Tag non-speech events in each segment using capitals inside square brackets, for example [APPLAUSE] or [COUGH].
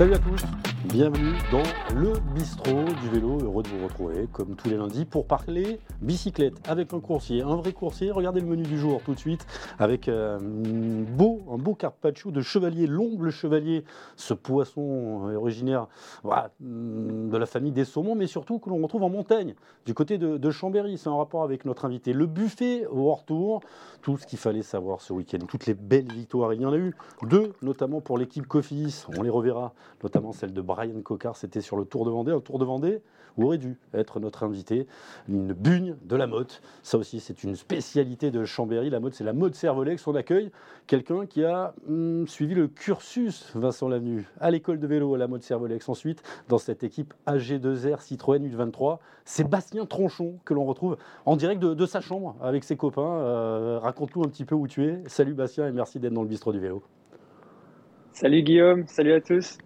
Salut à tous, bienvenue dans le bistrot du vélo. Heureux de vous retrouver comme tous les lundis pour parler bicyclette avec un coursier, un vrai coursier. Regardez le menu du jour tout de suite avec euh, un beau, un beau carpaccio de chevalier, l'omble chevalier, ce poisson euh, originaire de la famille des saumons, mais surtout que l'on retrouve en montagne, du côté de, Chambéry. C'est en rapport avec notre invité. Le buffet au retour, tout ce qu'il fallait savoir ce week-end, toutes les belles victoires. Il y en a eu deux, notamment pour l'équipe Cofidis. On les reverra notamment celle de Brian Cocard, c'était sur le Tour de Vendée, un Tour de Vendée où aurait dû être notre invité, une bugne de la motte. Ça aussi, c'est une spécialité de Chambéry. La mode, c'est la mode Cervolex. On accueille quelqu'un qui a hum, suivi le cursus, Vincent Lavenu, à l'école de vélo à la mode Cervolex. Ensuite, dans cette équipe AG2R Citroën U23, Sébastien Tronchon, que l'on retrouve en direct de, de, sa chambre avec ses copains. Euh, Raconte-nous un petit peu où tu es. Salut Bastien et merci d'être dans le bistrot du vélo. Salut Guillaume, salut à tous.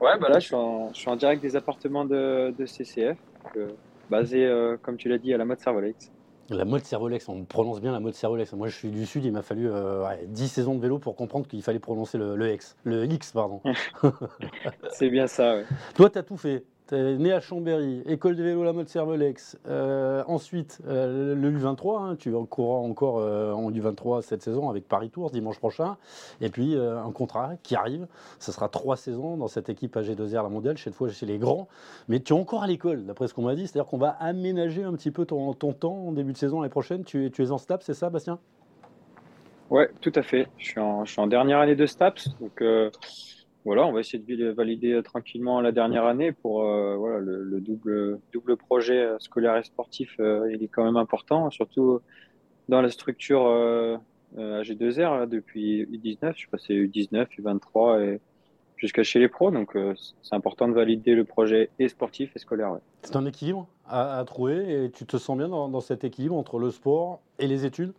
Ouais, bah là, je suis en, je suis en direct des appartements de, de CCF, euh, basé, euh, comme tu l'as dit, à la mode Servolex. La mode Servolex, on prononce bien la mode Servolex. Moi, je suis du Sud, il m'a fallu euh, ouais, 10 saisons de vélo pour comprendre qu'il fallait prononcer le, le, X, le X. pardon. [LAUGHS] C'est bien ça, ouais. Toi, tu as tout fait. Né à Chambéry, école de vélo La Mode Cervelex. Euh, ensuite, euh, le U23, hein, tu courras encore euh, en U23 cette saison avec Paris Tours dimanche prochain. Et puis, euh, un contrat qui arrive. Ce sera trois saisons dans cette équipe AG2R, la mondiale, cette fois chez les grands. Mais tu es encore à l'école, d'après ce qu'on m'a dit. C'est-à-dire qu'on va aménager un petit peu ton, temps en début de saison l'année prochaine. Tu, tu es en STAPS, c'est ça, Bastien? Ouais, tout à fait. Je suis en, je suis en dernière année de STAPS. Donc voilà, on va essayer de valider tranquillement la dernière année pour euh, voilà, le, le, double, double projet scolaire et sportif. Euh, il est quand même important, surtout dans la structure euh, AG2R là, depuis U19. Je suis passé U19, U23 et jusqu'à chez les pros. Donc c'est important de valider le projet et sportif et scolaire. Ouais. C'est un équilibre à, à, trouver et tu te sens bien dans, dans cet équilibre entre le sport et les études?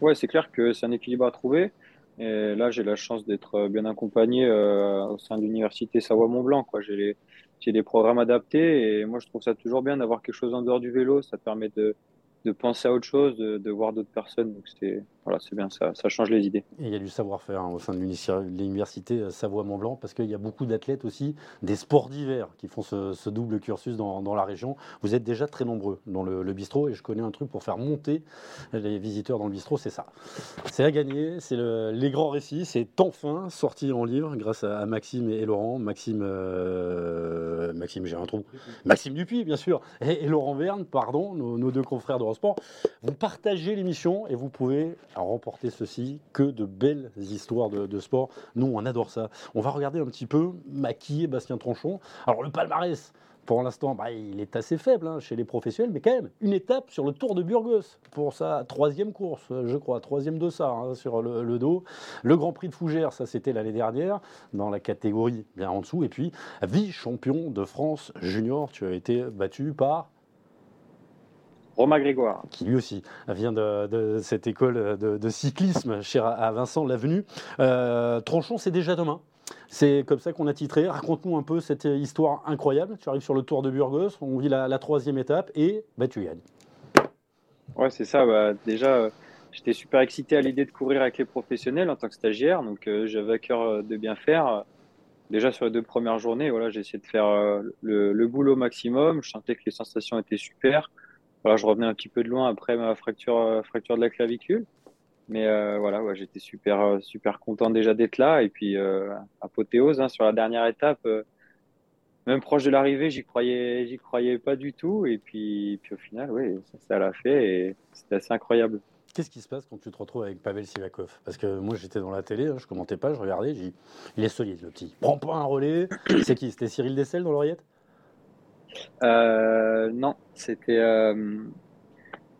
Ouais, c'est clair que c'est un équilibre à trouver. Et là, j'ai la chance d'être bien accompagné euh, au sein de l'université Savoie-Mont-Blanc. J'ai des programmes adaptés et moi, je trouve ça toujours bien d'avoir quelque chose en dehors du vélo. Ça permet de, penser à autre chose, de, de voir d'autres personnes. Donc voilà, c'est bien ça, change les idées. Et il y a du savoir-faire hein, au sein de l'université Savoie-Mont-Blanc parce qu'il y a beaucoup d'athlètes aussi des sports d'hiver qui font ce, double cursus dans, la région. Vous êtes déjà très nombreux dans le, bistrot et je connais un truc pour faire monter les visiteurs dans le bistrot, c'est ça. C'est à gagner, c'est le, les grands récits, c'est enfin sorti en livre grâce à, Maxime et, Laurent. Maxime, euh, Maxime, j'ai un trou. Maxime Dupuis, bien sûr, et, Laurent Verne, pardon, nos, nos deux confrères d'Eurosport. Vous partagez l'émission et vous pouvez remporter ceci, que de belles histoires de, sport. Nous, on adore ça. On va regarder un petit peu maquiller Bastien Tronchon. Alors, le palmarès, pour l'instant, bah, il est assez faible hein, chez les professionnels, mais quand même, une étape sur le Tour de Burgos pour sa troisième course, je crois, troisième de ça hein, sur le, le, dos. Le Grand Prix de Fougères, ça c'était l'année dernière, dans la catégorie bien en dessous. Et puis, vice-champion de France junior, tu as été battu par Romain Grégoire. Qui lui aussi vient de, de cette école de, de, cyclisme, cher à Vincent Lavenu. Euh, Tronchon, c'est déjà demain. C'est comme ça qu'on a titré. Raconte-nous un peu cette histoire incroyable. Tu arrives sur le Tour de Burgos, on vit la, la troisième étape et bah, tu gagnes. Ouais, c'est ça. Bah, déjà, euh, j'étais super excité à l'idée de courir avec les professionnels en tant que stagiaire. Donc, euh, j'avais à cœur de bien faire. Déjà, sur les deux premières journées, voilà, j'ai essayé de faire euh, le, le boulot maximum. Je sentais que les sensations étaient super. Je revenais un petit peu de loin après ma fracture, euh, de la clavicule. Mais euh, voilà, j'étais super, euh, super content déjà d'être là. Et puis, euh, apothéose hein, sur la dernière étape, même proche de l'arrivée, j'y croyais, croyais pas du tout. Et puis, au final, oui, ça, ça l'a fait et c'était assez incroyable. Qu'est-ce qui se passe quand tu te retrouves avec Pavel Sivakov? Parce que moi, j'étais dans la télé, hein, je commentais pas, je regardais, j'ai il est solide, le petit. Prends pas un relais. C'est qui? C'était Cyril Dessel dans l'oreillette? Euh, non, c'était. Euh...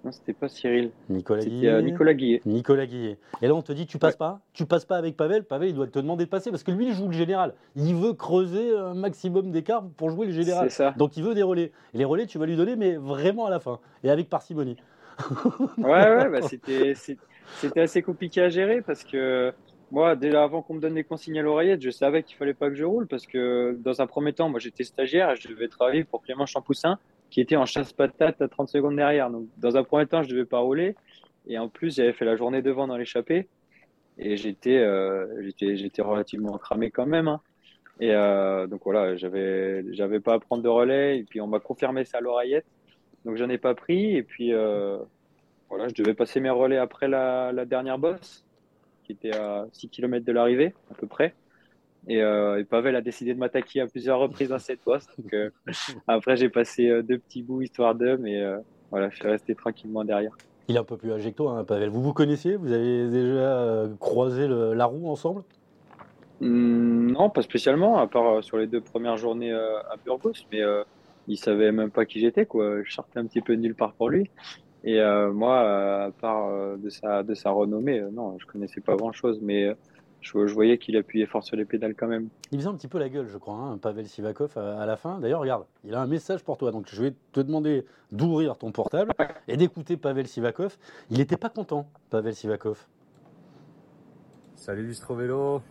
Non, c'était pas Cyril. Nicolas Guillet. Euh, Nicolas Guillet. Nicolas Guillet. Et là, on te dit, tu passes ouais. pas Tu passes pas avec Pavel Pavel, il doit te demander de passer parce que lui, il joue le général. Il veut creuser un maximum d'écart pour jouer le général. Ça. Donc, il veut des relais. Et les relais, tu vas lui donner, mais vraiment à la fin. Et avec parcimonie. ouais, ouais, [LAUGHS] bah c'était assez compliqué à gérer parce que moi, déjà avant qu'on me donne les consignes à l'oreillette, je savais qu'il fallait pas que je roule parce que dans un premier temps, moi j'étais stagiaire et je devais travailler pour Clément Champoussin qui était en chasse-patate à 30 secondes derrière. Donc dans un premier temps, je devais pas rouler et en plus j'avais fait la journée devant dans l'échappée et j'étais euh, relativement cramé quand même. Hein. Et donc voilà, j'avais, j'avais pas à prendre de relais. Et puis on m'a confirmé ça à l'oreillette. Donc j'en ai pas pris. Et puis voilà, je devais passer mes relais après la dernière bosse, qui était à 6 km de l'arrivée, à peu près. Euh, et, Pavel a décidé de m'attaquer à plusieurs reprises dans cette poste. Donc, euh, [LAUGHS] après, j'ai passé euh, deux petits bouts histoire d'eux, mais voilà, je suis resté tranquillement derrière. Il est un peu plus âgé que toi, hein, Pavel. Vous vous connaissiez? Vous avez déjà croisé la roue ensemble? Mmh, Non, pas spécialement, à part sur les deux premières journées à Burgos. Mais il savait même pas qui j'étais. Quoi. Je sortais un petit peu nulle part pour lui. Et moi, à part de, sa, de sa renommée, non, je connaissais pas grand-chose. Mais je, voyais qu'il appuyait fort sur les pédales quand même. Il faisait un petit peu la gueule, je crois, hein, Pavel Sivakov à, la fin. D'ailleurs, regarde, il a un message pour toi. Donc, je vais te demander d'ouvrir ton portable et d'écouter Pavel Sivakov. Il n'était pas content, Pavel Sivakov. Salut Lustro Vélo.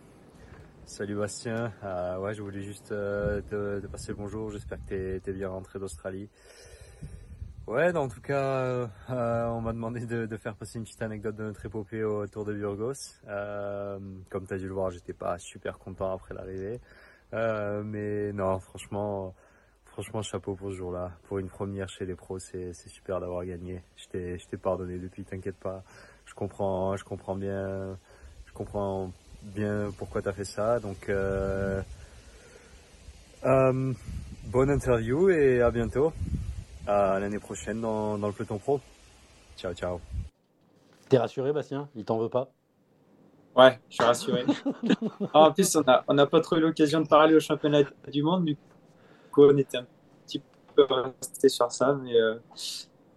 Salut Bastien. Euh, ouais, je voulais juste euh, te, passer le bonjour. J'espère que tu es, bien rentré d'Australie. Ouais, en tout cas, euh, on m'a demandé de, faire passer une petite anecdote de notre épopée au Tour de Burgos. Euh, comme tu as dû le voir, j'étais pas super content après l'arrivée. Euh, mais non, franchement, franchement, chapeau pour ce jour-là. Pour une première chez les pros, c'est super d'avoir gagné. Je t'ai pardonné depuis, t'inquiète pas. Je comprends, je comprends bien, je comprends bien pourquoi tu as fait ça. Donc, bonne interview et à bientôt l'année prochaine dans, le peloton pro. Ciao, ciao. T'es rassuré, Bastien? Il t'en veut pas? Ouais, je suis rassuré. [LAUGHS] Ah, en plus, on n'a on a pas trop eu l'occasion de parler au championnat du monde. Du coup, on était un petit peu resté sur ça. Mais euh,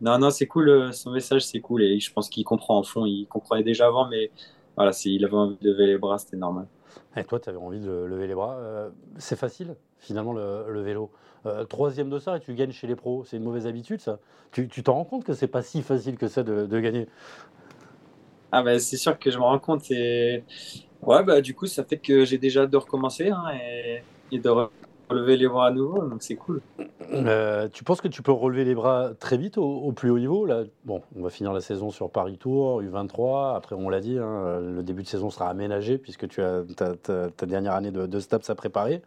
non, non, c'est cool. Euh, son message, c'est cool. Et je pense qu'il comprend en fond. Il comprenait déjà avant, mais voilà, il avait envie de lever les bras, c'était normal. Et toi, tu avais envie de lever les bras. Euh, c'est facile, finalement, le, vélo. Euh, troisième de ça et tu gagnes chez les pros. C'est une mauvaise habitude, ça. Tu t'en rends compte que c'est pas si facile que ça de, gagner Ah, bah, c'est sûr que je me rends compte. Et ouais, bah, du coup, ça fait que j'ai déjà hâte de recommencer hein, et, et de relever les bras à nouveau, donc c'est cool. Euh, tu penses que tu peux relever les bras très vite au, plus haut niveau là? Bon, on va finir la saison sur Paris Tour, U23. Après, on l'a dit, hein, le début de saison sera aménagé puisque tu as ta, dernière année de, de STAPS à préparer.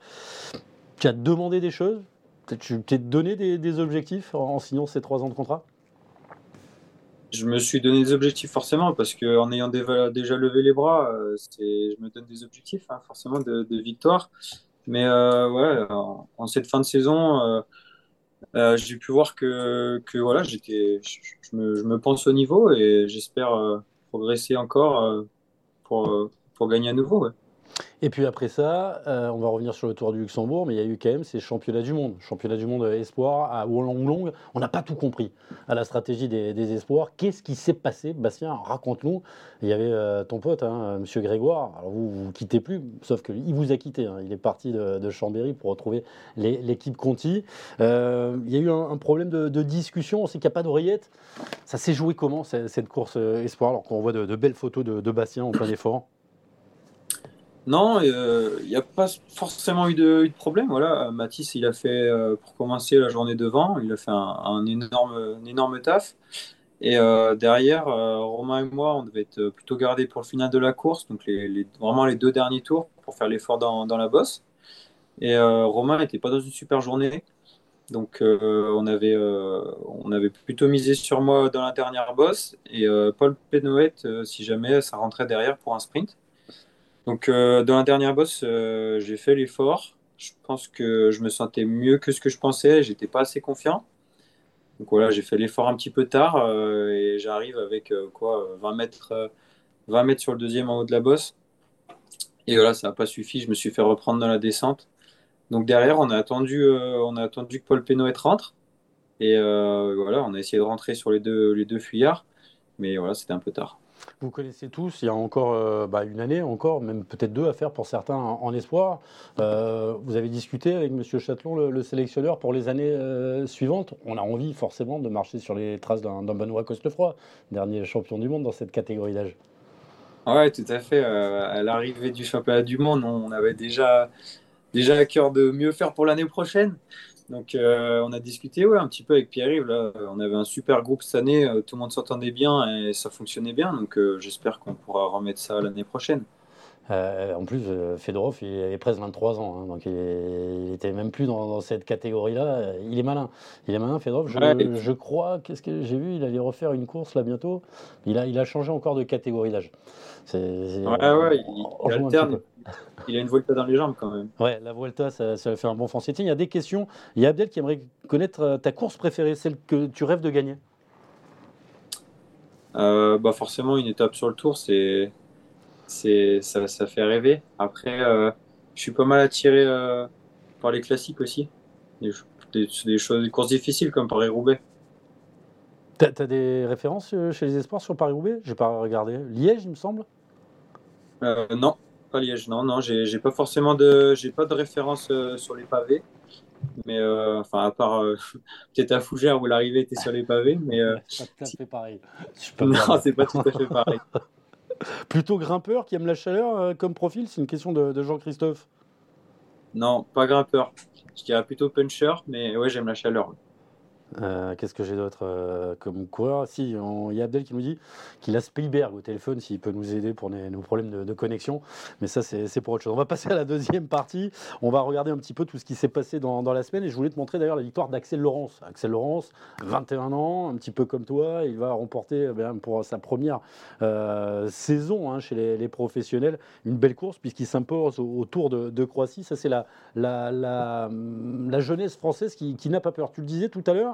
Tu as demandé des choses? Tu t'es donné des, objectifs en, signant ces trois ans de contrat? Je me suis donné des objectifs forcément parce qu'en ayant déjà levé les bras, euh, je me donne des objectifs hein, forcément de, de victoire. Mais euh, en, cette fin de saison, euh, j'ai pu voir que, que voilà, je, me, pense au niveau et j'espère progresser encore pour, gagner à nouveau. Et puis après ça, euh, on va revenir sur le Tour du Luxembourg, mais il y a eu quand même ces championnats du monde. Championnat du monde espoir à Wollongong. On n'a pas tout compris à la stratégie des, espoirs. Qu'est-ce qui s'est passé? Bastien, raconte-nous. Il y avait euh, ton pote, hein, Monsieur Grégoire. Alors vous, vous quittez plus, sauf qu'il vous a quitté. Hein. Il est parti de, Chambéry pour retrouver l'équipe Conti. Euh, il y a eu un, problème de, discussion. On sait qu'il n'y a pas d'oreillette. Ça s'est joué comment cette, course espoir? Alors qu'on voit de, belles photos de, Bastien en plein effort non, il euh, n'y a pas forcément eu de, problème. Voilà, Mathis, il a fait, euh, pour commencer la journée devant, il a fait un, énorme, énorme taf. Et euh, derrière, Romain et moi, on devait être plutôt gardés pour le final de la course, donc les, vraiment les deux derniers tours pour faire l'effort dans, la bosse. Et Romain n'était pas dans une super journée. Donc on, avait, on avait plutôt misé sur moi dans la dernière bosse. Et Paul Pénoët, si jamais ça rentrait derrière pour un sprint. Donc, euh, dans la dernière bosse, euh, j'ai fait l'effort. Je pense que je me sentais mieux que ce que je pensais. J'étais pas assez confiant. Donc voilà, j'ai fait l'effort un petit peu tard euh, et j'arrive avec quoi 20 mètres, 20 mètres sur le deuxième en haut de la bosse. Et voilà, ça n'a pas suffi. Je me suis fait reprendre dans la descente. Donc derrière, on a attendu, on a attendu que Paul Pénoët rentre. Et voilà, on a essayé de rentrer sur les deux, les deux fuyards. Mais voilà, c'était un peu tard. Vous connaissez tous, il y a encore euh, bah, une année, encore, même peut-être deux à faire pour certains en, espoir. Euh, vous avez discuté avec M. Châtelon, le, sélectionneur, pour les années euh, suivantes. On a envie forcément de marcher sur les traces d'un Benoît Costefroy, dernier champion du monde dans cette catégorie d'âge. Oui, tout à fait. à l'arrivée du championnat du monde, on avait déjà, déjà à cœur de mieux faire pour l'année prochaine. Donc, euh, on a discuté ouais, un petit peu avec Pierre-Yves. On avait un super groupe cette année, euh, tout le monde s'entendait bien et ça fonctionnait bien. Donc, euh, j'espère qu'on pourra remettre ça l'année prochaine. Euh, en plus, euh, Fedorov, il avait presque 23 ans, hein, donc il, il était même plus dans, dans cette catégorie-là. Il est malin. Il est malin, Fedorov. Je, Ouais. je crois, qu'est-ce que j'ai vu Il allait refaire une course là bientôt. Il a, il a changé encore de catégorie d'âge. Ouais, ouais, il, alterne. Il a une volta dans les jambes quand même. Ouais, la Vuelta, ça, ça fait un bon foncier. Il y a des questions. Il y a Abdel qui aimerait connaître euh, ta course préférée, celle que tu rêves de gagner? Euh, bah forcément, une étape sur le tour, c'est, c'est, ça, ça fait rêver. Après, euh, je suis pas mal attiré euh, par les classiques aussi. Des, des, des choses, des courses difficiles comme Paris-Roubaix. T'as as des références euh, chez les Espoirs sur Paris-Roubaix? J'ai pas regardé. Liège, il me semble? Euh, non, pas Liège. Non, non, j'ai, pas forcément de, j'ai pas de référence sur les pavés. Mais euh, enfin, à part euh, [LAUGHS] peut-être à Fougères où l'arrivée était sur les pavés, mais euh, [LAUGHS] Pas tout à fait pareil. Je peux non, c'est pas tout à fait pareil. [LAUGHS] Plutôt grimpeur qui aime la chaleur euh, comme profil C'est une question de, de Jean-Christophe. Non, pas grimpeur. Je dirais plutôt puncher, mais ouais, j'aime la chaleur. Euh, Qu'est-ce que j'ai d'autre euh, comme coureur? Si, il y a Abdel qui nous dit qu'il a Spielberg au téléphone, s'il peut nous aider pour nos problèmes de, connexion. Mais ça, c'est pour autre chose. On va passer à la deuxième partie. On va regarder un petit peu tout ce qui s'est passé dans, la semaine. Et je voulais te montrer d'ailleurs la victoire d'Axel Laurence. Axel Laurence, 21 ans, un petit peu comme toi. Il va remporter eh pour sa première euh, saison hein, chez les, professionnels une belle course puisqu'il s'impose au, Tour de, Croatie. Ça, c'est la, la, la, jeunesse française qui n'a pas peur. Tu le disais tout à l'heure,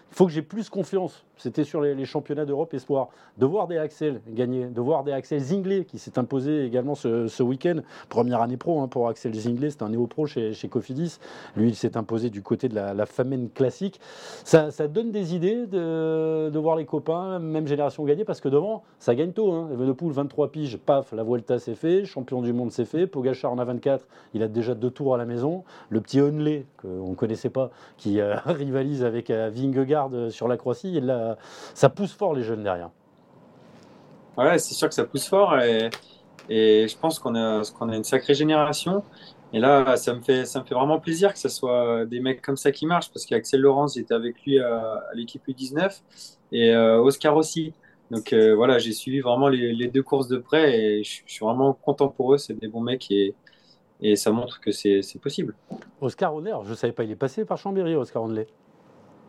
faut que j'ai plus confiance. C'était sur les, championnats d'Europe Espoir. De voir des Axel gagner, de voir des Axel Zinglet qui s'est imposé également ce, ce week-end. Première année pro hein, pour Axel Zinglet, c'est un néo-pro chez, chez Cofidis. Lui, il s'est imposé du côté de la, la Famenne classique. Ça, ça donne des idées de, de voir les copains, même génération gagner, parce que devant, ça gagne tôt. Hein. Evenepoel, 23 piges, paf, la Vuelta c'est fait, champion du monde c'est fait. Pogachar en a 24, il a déjà deux tours à la maison. Le petit Onley, qu'on ne connaissait pas, qui euh, [LAUGHS] rivalise avec euh, Vingegaard euh, sur la Croatie, a- ça pousse fort les jeunes derrière. Ouais, c'est sûr que ça pousse fort et, et je pense qu'on a, qu'on a une sacrée génération. Et là, ça me fait, ça me fait vraiment plaisir que ce soit des mecs comme ça qui marchent parce qu'Axel Laurence était avec lui à, à l'équipe U19 et euh, Oscar aussi. Donc euh, voilà, j'ai suivi vraiment les, les deux courses de près et je, je suis vraiment content pour eux. C'est des bons mecs et, et ça montre que c'est possible. Oscar Honner, je ne savais pas, il est passé par Chambéry, Oscar Honley.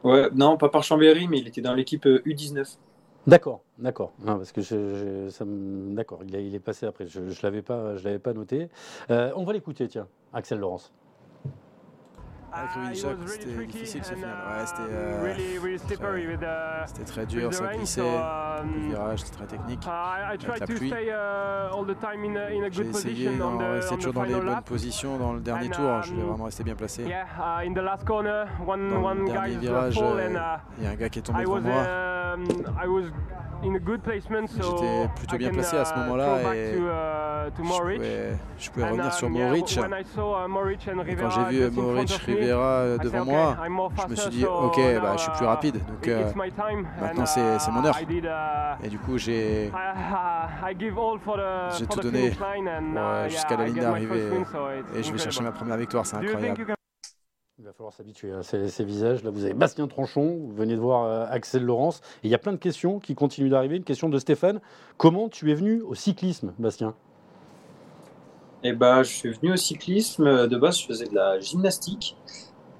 Ouais, non, pas par Chambéry, mais il était dans l'équipe euh, U19. D'accord, d'accord. Me- d'accord, il, est- passé après. Je, je l'avais pas, je l'avais pas noté. Euh, on va l'écouter, tiens, Axel Laurence. Avec Uh, Jacques, was really c'était difficile ce final. uh, Ouais, c'était euh, really, really très- c'était très dur, ça glissait. Le um, virage, c'était très technique. Tried la pluie. uh, J'ai essayé d'en rester toujours dans les bonnes positions dans le dernier tour. Je voulais um, vraiment rester bien placé. Yeah, uh, in the last corner, one Dans one le dernier virage, euh, uh, il y a un gars qui est tombé devant moi. um, J'étais plutôt bien placé à ce uh, moment-là et to, uh, to Je pouvais, je pouvais revenir sur uh, Et Rivera quand j'ai vu just euh, devant moi, je me suis dit, ok, now, bah, je suis plus uh, rapide. Donc, euh, maintenant, And, c'est- mon heure. Uh, et du coup, j'ai uh, tout donné euh, uh, jusqu'à la ligne get my first d'arrivée. et je vais chercher ma première victoire. C'est incroyable. Il va falloir s'habituer à ces, ces visages. Là, vous avez Bastien Tranchon, vous venez de voir euh, Axel Laurence. Et il y a plein de questions qui continuent d'arriver. Une question de Stéphane. Comment tu es venu au cyclisme, Bastien? Et bah, je suis venu au cyclisme. De base, je faisais de la gymnastique.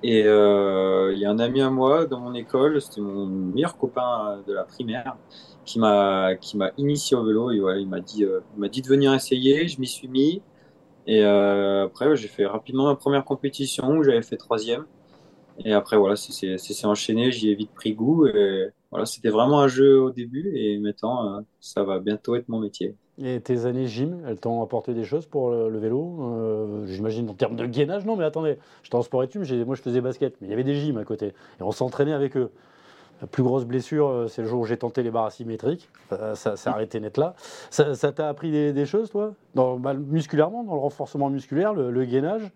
Et euh, il y a un ami à moi dans mon école, c'était mon meilleur copain de la primaire, qui m'a qui m'a initié au vélo. Et ouais, il m'a dit, euh, il m'a dit de venir essayer. Je m'y suis mis. Et euh, après, j'ai fait rapidement ma première compétition où j'avais fait troisième. Et après, voilà, c'est enchaîné. J'y ai vite pris goût. Et voilà, c'était vraiment un jeu au début. Et maintenant, euh, ça va bientôt être mon métier. Et tes années gym, elles t'ont apporté des choses pour le, le vélo? Euh, J'imagine en termes de gainage. Non, mais attendez, j'étais en sport études, moi je faisais basket, mais il y avait des gyms à côté. Et on s'entraînait avec eux. La plus grosse blessure, euh, c'est le jour où j'ai tenté les barres asymétriques. Ça, ça s'est arrêté net là. Ça ça t'a appris des, des choses, toi? Dans, bah, Musculairement, dans le renforcement musculaire, le, le gainage?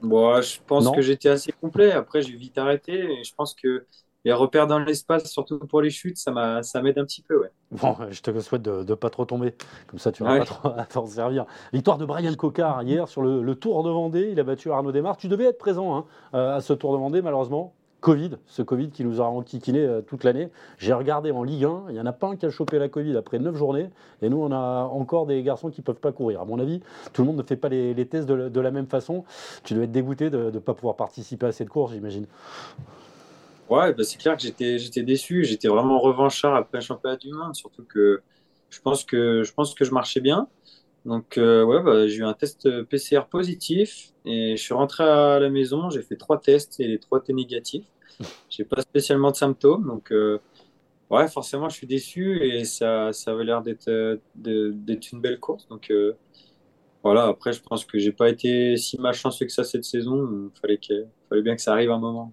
Bon, je pense Non. que j'étais assez complet. Après, j'ai vite arrêté. Et je pense que les repères dans l'espace, surtout pour les chutes, ça m'a, ça m'aide un petit peu, ouais. Bon, [LAUGHS] je te souhaite de ne pas trop tomber. Comme ça, tu vas Ouais. pas trop à [LAUGHS] t'en servir. Victoire de Brian Cocard hier sur le, le Tour de Vendée. Il a battu Arnaud Desmar. Tu devais être présent hein, euh, à ce Tour de Vendée, malheureusement. Covid, ce Covid qui nous a enquiquiné euh, toute l'année. J'ai regardé en Ligue 1, il n'y en a pas un qui a chopé la Covid après 9 journées, et nous on a encore des garçons qui ne peuvent pas courir. À mon avis, tout le monde ne fait pas les, les tests de, la- de la même façon. Tu dois être dégoûté de ne pas pouvoir participer à cette course, j'imagine. Ouais, bah, c'est clair que j'étais j'étais déçu. J'étais vraiment revanchard après le championnat du monde, surtout que je pense que je pense que je marchais bien. Donc euh, ouais, bah, j'ai eu un test PCR positif et je suis rentré à la maison. J'ai fait trois tests et les trois étaient négatifs. [LAUGHS] J'ai pas spécialement de symptômes, donc euh, ouais, forcément je suis déçu et ça ça avait l'air d'être d'être une belle course. Donc euh, voilà. Après, je pense que j'ai pas été si malchanceux que ça cette saison. Il fallait que fallait bien que ça arrive un moment.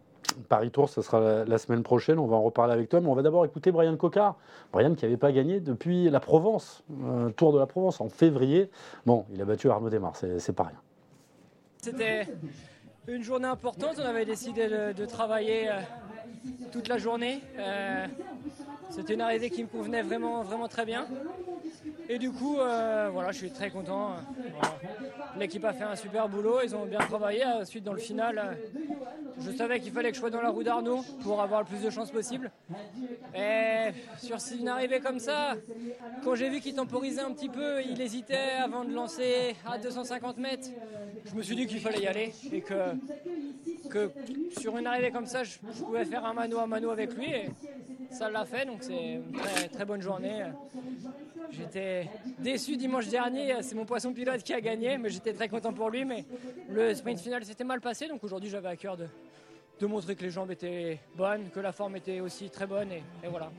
Paris Tour, ce sera la, semaine prochaine. On va en reparler avec toi. Mais on va d'abord écouter Brian Cocard. Brian qui n'avait pas gagné depuis la Provence, euh, Tour de la Provence en février. Bon, il a battu Arnaud Desmar, c'est pas rien. C'était une journée importante. On avait décidé de, travailler euh, toute la journée. Euh, C'était une arrivée qui me convenait vraiment très bien. Et du coup, euh, voilà, je suis très content. Voilà. L'équipe a fait un super boulot. Ils ont bien travaillé. Ensuite, dans le final, euh, je savais qu'il fallait que je sois dans la roue d'Arnaud pour avoir le plus de chances possible. Et sur une arrivée comme ça, quand j'ai vu qu'il temporisait un petit peu, il hésitait avant de lancer à 250 mètres. Je me suis dit qu'il fallait y aller et que, que sur une arrivée comme ça, je, je pouvais faire un mano à mano avec lui. Et ça l'a fait, donc c'est une très, très bonne journée. J'étais déçu dimanche dernier, c'est mon poisson pilote qui a gagné, mais j'étais très content pour lui. Mais le sprint final s'était mal passé, donc aujourd'hui j'avais à cœur de, de montrer que les jambes étaient bonnes, que la forme était aussi très bonne, et, et voilà.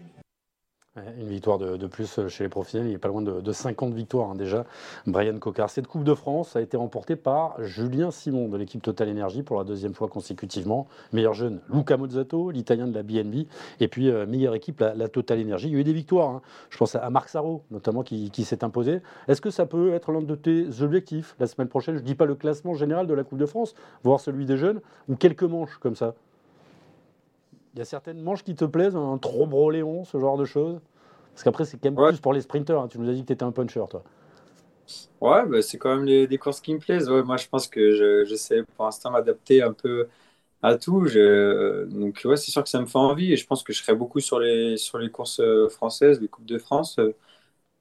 Une victoire de, plus chez les professionnels, il est pas loin de, de 50 victoires hein, déjà. Brian Cocard. Cette Coupe de France a été remportée par Julien Simon de l'équipe Total Energy pour la deuxième fois consécutivement. Meilleur jeune, Luca Mozzato, l'italien de la BNB. Et puis euh, meilleure équipe, la, Total Energy. Il y a eu des victoires. hein. Je pense à Marc Sarro, notamment, qui, qui s'est imposé. Est-ce que ça peut être l'un de tes objectifs la semaine prochaine? Je ne dis pas le classement général de la Coupe de France, voire celui des jeunes, ou quelques manches comme ça? Il y a certaines manches qui te plaisent, un trop Léon, ce genre de choses Parce qu'après, c'est quand même Ouais. plus pour les sprinteurs. hein. Tu nous as dit que tu étais un puncher, toi. Ouais, bah, c'est quand même les, des courses qui me plaisent. Ouais, moi, je pense que je- j'essaie pour l'instant m'adapter un peu à tout. Je- donc, ouais, c'est sûr que ça me fait envie et je pense que je serai beaucoup sur les, sur les courses euh, françaises, les Coupes de France.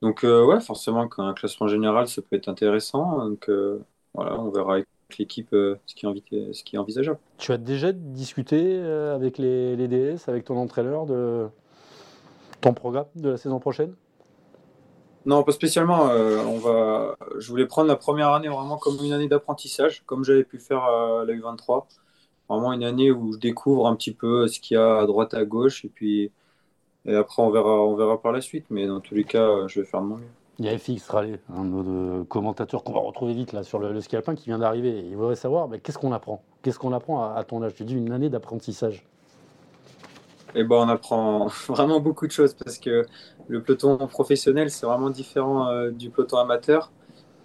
Donc, euh, ouais, forcément, qu'un classement général, ça peut être intéressant. Donc, euh, voilà, on verra avec l'équipe euh, ce qui est envi- ce qui est envisageable. Tu as déjà discuté euh, avec les, les DS, avec ton entraîneur, de ton programme de la saison prochaine? Non, pas spécialement. euh, on va... Je voulais prendre la première année vraiment comme une année d'apprentissage, comme j'avais pu faire à la U23. Vraiment une année où je découvre un petit peu ce qu'il y a à droite, à gauche, et puis et après on verra, on verra par la suite. Mais dans tous les cas, euh, je vais faire de mon mieux. Il y a FX Raleigh, un de nos commentateurs qu'on va retrouver vite là sur le, le ski alpin qui vient d'arriver. Il voudrait savoir mais qu'est-ce qu'on apprend? Qu'est-ce qu'on apprend à, ton âge? Tu dis une année d'apprentissage. Et ben, on apprend [LAUGHS] vraiment beaucoup de choses parce que le peloton professionnel, c'est vraiment différent euh, du peloton amateur.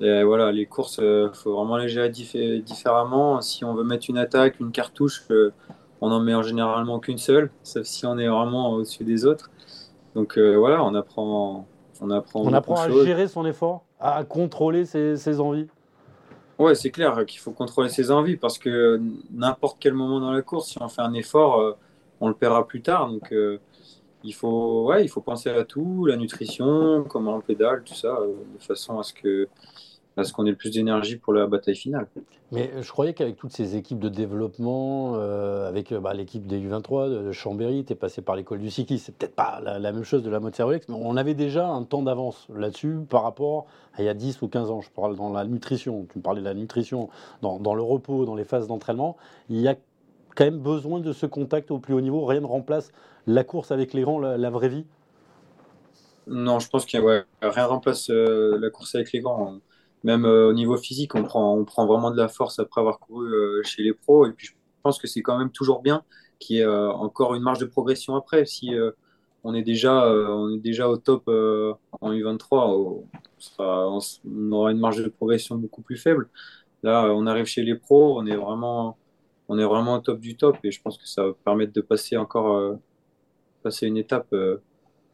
Et voilà, les courses, il faut vraiment les gérer diffé- différemment. Si on veut mettre une attaque, une cartouche, euh, on en met en généralement qu'une seule, sauf si on est vraiment au-dessus des autres. Donc euh, voilà, on apprend, on apprend On apprend à choses. gérer son effort, à contrôler ses, ses envies. Ouais, c'est clair qu'il faut contrôler ses envies parce que n'importe quel moment dans la course, si on fait un effort, euh, on le paiera plus tard. Donc, euh, il faut, ouais, il faut penser à tout, la nutrition, comment on pédale, tout ça, euh, de façon à ce que, à ce qu'on ait le plus d'énergie pour la bataille finale. Mais je croyais qu'avec toutes ces équipes de développement, euh, avec euh, bah, l'équipe des U23 de, Chambéry, tu es passé par l'école du cyclisme, c'est peut-être pas la, la même chose de la mode Rolex, mais on avait déjà un temps d'avance là-dessus par rapport à il y a 10 ou 15 ans. Je parle dans la nutrition, tu me parlais de la nutrition, dans, dans le repos, dans les phases d'entraînement. Il y a quand même besoin de ce contact au plus haut niveau. Rien ne remplace la course avec les rangs, la, la vraie vie? Non, je pense qu'il ouais, rien remplace euh, la course avec les grands. Même euh, au niveau physique, on prend, vraiment de la force après avoir couru euh, chez les pros. Et puis, je pense que c'est quand même toujours bien qu'il y ait euh, encore une marge de progression après. Si on, est déjà, on est déjà au top en U23, on, on aura une marge de progression beaucoup plus faible. Là, on arrive chez les pros, on est vraiment, on est vraiment au top du top. Et je pense que ça va permettre de passer encore passer une étape.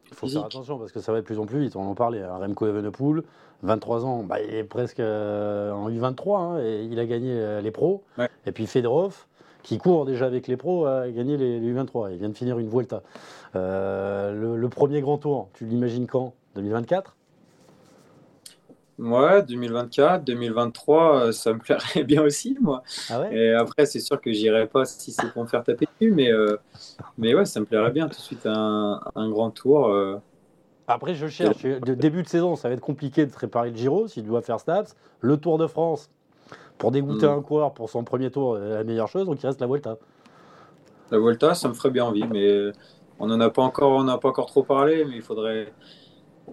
Il faut Physique. faire attention parce que ça va de plus en plus vite. On en parlait. hein. Remco Evenepoel, 23 ans, bah, il est presque euh, en U23 hein, et il a gagné euh, les pros. Ouais. Et puis Fedorov, qui court déjà avec les pros, a gagné les, les U23. Il vient de finir une Vuelta. Euh, le, le premier grand tour, tu l'imagines quand? 2024 Ouais, 2024, 2023, euh, ça me [LAUGHS] plairait bien aussi, moi. Ah ouais? Et après, c'est sûr que j'irai pas si c'est pour me faire taper dessus, mais, euh, mais ouais, ça me plairait bien tout de suite un, un grand tour. euh. Après, je cherche. De début de saison, ça va être compliqué de préparer le Giro s'il doit faire Stats. Le Tour de France, pour dégoûter Mm. un coureur pour son premier tour, la meilleure chose. Donc il reste la Vuelta. La Volta, ça me ferait bien envie, mais on n'en a pas encore, on n'a pas encore trop parlé, mais il faudrait,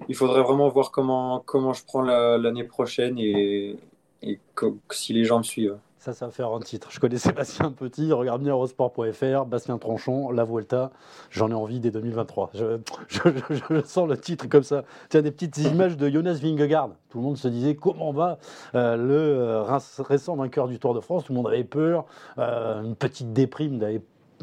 il faudrait vraiment voir comment, comment je prends la- l'année prochaine et, et si les gens me suivent. Ça, ça va faire un titre. Je connais [LAUGHS] Sébastien Petit, regarde bien Eurosport.fr, Bastien Tranchon, La Vuelta. J'en ai envie dès 2023. Je, sens le titre comme ça. Tiens, des petites images de Jonas Vingegaard. Tout le monde se disait comment va euh, le euh, récent vainqueur du Tour de France? Tout le monde avait peur. Euh, une petite déprime d'aller-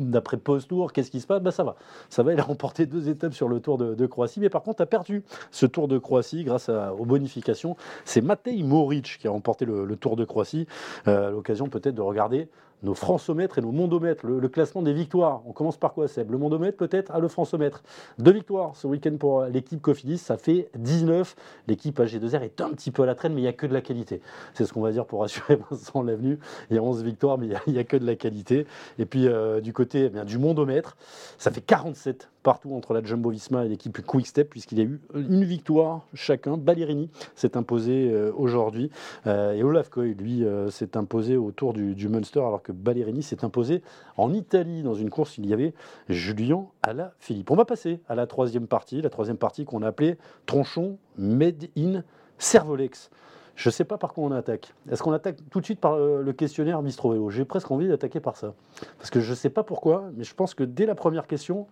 d'après post-tour. Qu'est-ce qui se passe? Bah, Ça va. Ça va. Il a remporté deux étapes sur le Tour de, Croatie. Mais par contre, a perdu ce Tour de Croatie grâce aux bonifications. C'est Matej Moric qui a remporté le, Tour de Croatie. Euh, l'occasion peut-être de regarder nos francomètres et nos mondomètres, le, classement des victoires. On commence par quoi, Seb? Le mondomètre peut-être? Ah, le francomètre. Deux victoires ce week-end pour l'équipe Cofidis, ça fait 19. L'équipe AG2R est un petit peu à la traîne, mais il n'y a que de la qualité. C'est ce qu'on va dire pour rassurer [LAUGHS] Vincent Lavenue. Il y a 11 victoires, mais il n'y a que de la qualité. Et puis euh, du côté eh bien, du mondomètre, ça fait 47 partout entre la Jumbo Visma et l'équipe Quick Step, puisqu'il y a eu une victoire chacun. Ballerini s'est imposé euh, aujourd'hui. Euh, et Olaf Koy, lui, euh, s'est imposé autour du, Munster, alors que Ballerini s'est imposé en Italie dans une course. Il y avait Julien Alaphilippe. On va passer à la troisième partie, la troisième partie qu'on a appelée Tronchon Made in Servolex. Je ne sais pas par quoi on attaque. Est-ce qu'on attaque tout de suite par euh, le questionnaire Bistro Vélo J'ai presque envie d'attaquer par ça. Parce que je ne sais pas pourquoi, mais je pense que dès la première question,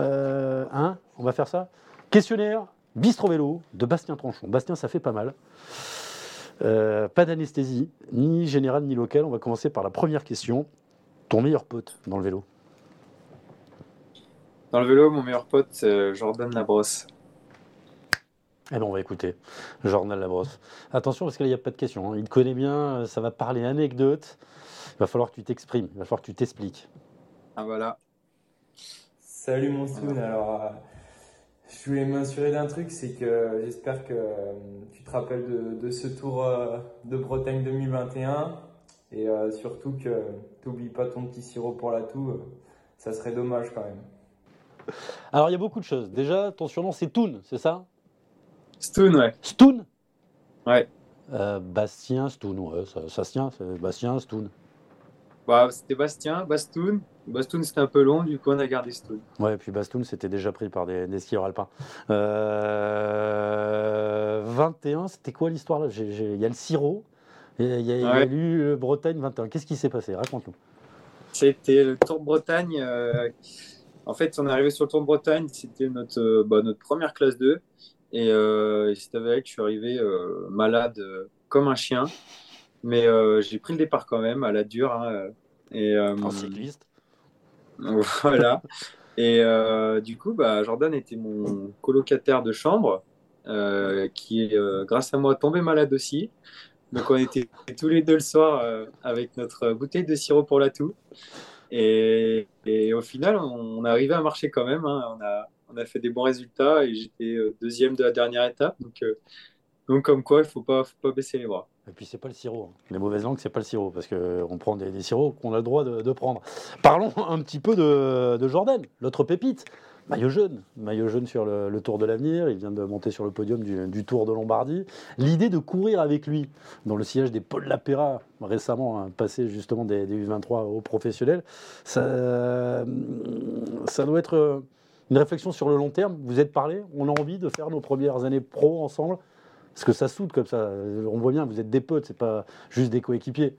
euh, hein, on va faire ça. Questionnaire Bistro Vélo de Bastien Tranchon. Bastien, ça fait pas mal. Euh, pas d'anesthésie, ni générale ni locale. On va commencer par la première question. Ton meilleur pote dans le vélo? Dans le vélo, mon meilleur pote, Jordan Labrosse. Eh bien, on va écouter Jordan Labrosse. Attention, parce que là, il n'y a pas de question. hein. Il te connaît bien, euh, ça va parler anecdote. Il va falloir que tu t'exprimes, il va falloir que tu t'expliques. Ah voilà. Salut mon Stoon, alors euh, je voulais m'assurer d'un truc, c'est que j'espère que euh, tu te rappelles de, de ce tour euh, de Bretagne 2021 et euh, surtout que tu n'oublies pas ton petit sirop pour la toux, ça serait dommage quand même. Alors, il y a beaucoup de choses. Déjà, ton surnom, c'est Toon, c'est ça? Stoon, ouais. Stoon Ouais. Euh, Bastien Stoon, ouais, ça, ça se tient, c'est Bastien Stoon. Bah, c'était Bastien, Bastoun. Bastoun, c'était un peu long, du coup, on a gardé Stoon. Ouais, et puis Bastoun, c'était déjà pris par des, des skieurs alpins. Euh, 21, c'était quoi l'histoire Il y a le sirop, et il y a, y a Ouais. eu euh, Bretagne 21. Qu'est-ce qui s'est passé? Raconte-nous. C'était le Tour de Bretagne. euh, en fait, on est arrivé sur le Tour de Bretagne. C'était notre, bah, notre première classe 2. Et euh, c'est avec que je suis arrivé euh, malade euh, comme un chien. Mais j'ai pris le départ quand même à la dure. hein, et, En cycliste. [LAUGHS] voilà. Et du coup, bah, Jordan était mon colocataire de chambre, qui est, grâce à moi, tombé malade aussi. Donc, on était tous les deux le soir avec notre bouteille de sirop pour la toux. Et, et au final, on, a arrivé à marcher quand même. hein. On, a, on a fait des bons résultats et j'étais euh, deuxième de la dernière étape. Donc, euh, donc comme quoi, il ne faut pas, faut pas baisser les bras. Et puis c'est pas le sirop. hein. Les mauvaises langues, c'est pas le sirop, parce qu'on prend des, sirops qu'on a le droit de, prendre. Parlons un petit peu de, Jordan, l'autre pépite. Maillot jaune, maillot jaune sur le, Tour de l'avenir. Il vient de monter sur le podium du, du Tour de Lombardie. L'idée de courir avec lui dans le sillage des Paul Lapera, récemment hein, passé justement des, des U23 aux professionnels, ça, ça doit être euh, une réflexion sur le long terme. Vous êtes parlé, on a envie de faire nos premières années pro ensemble. Parce que ça soude comme ça. On voit bien, vous êtes des potes, c'est pas juste des coéquipiers.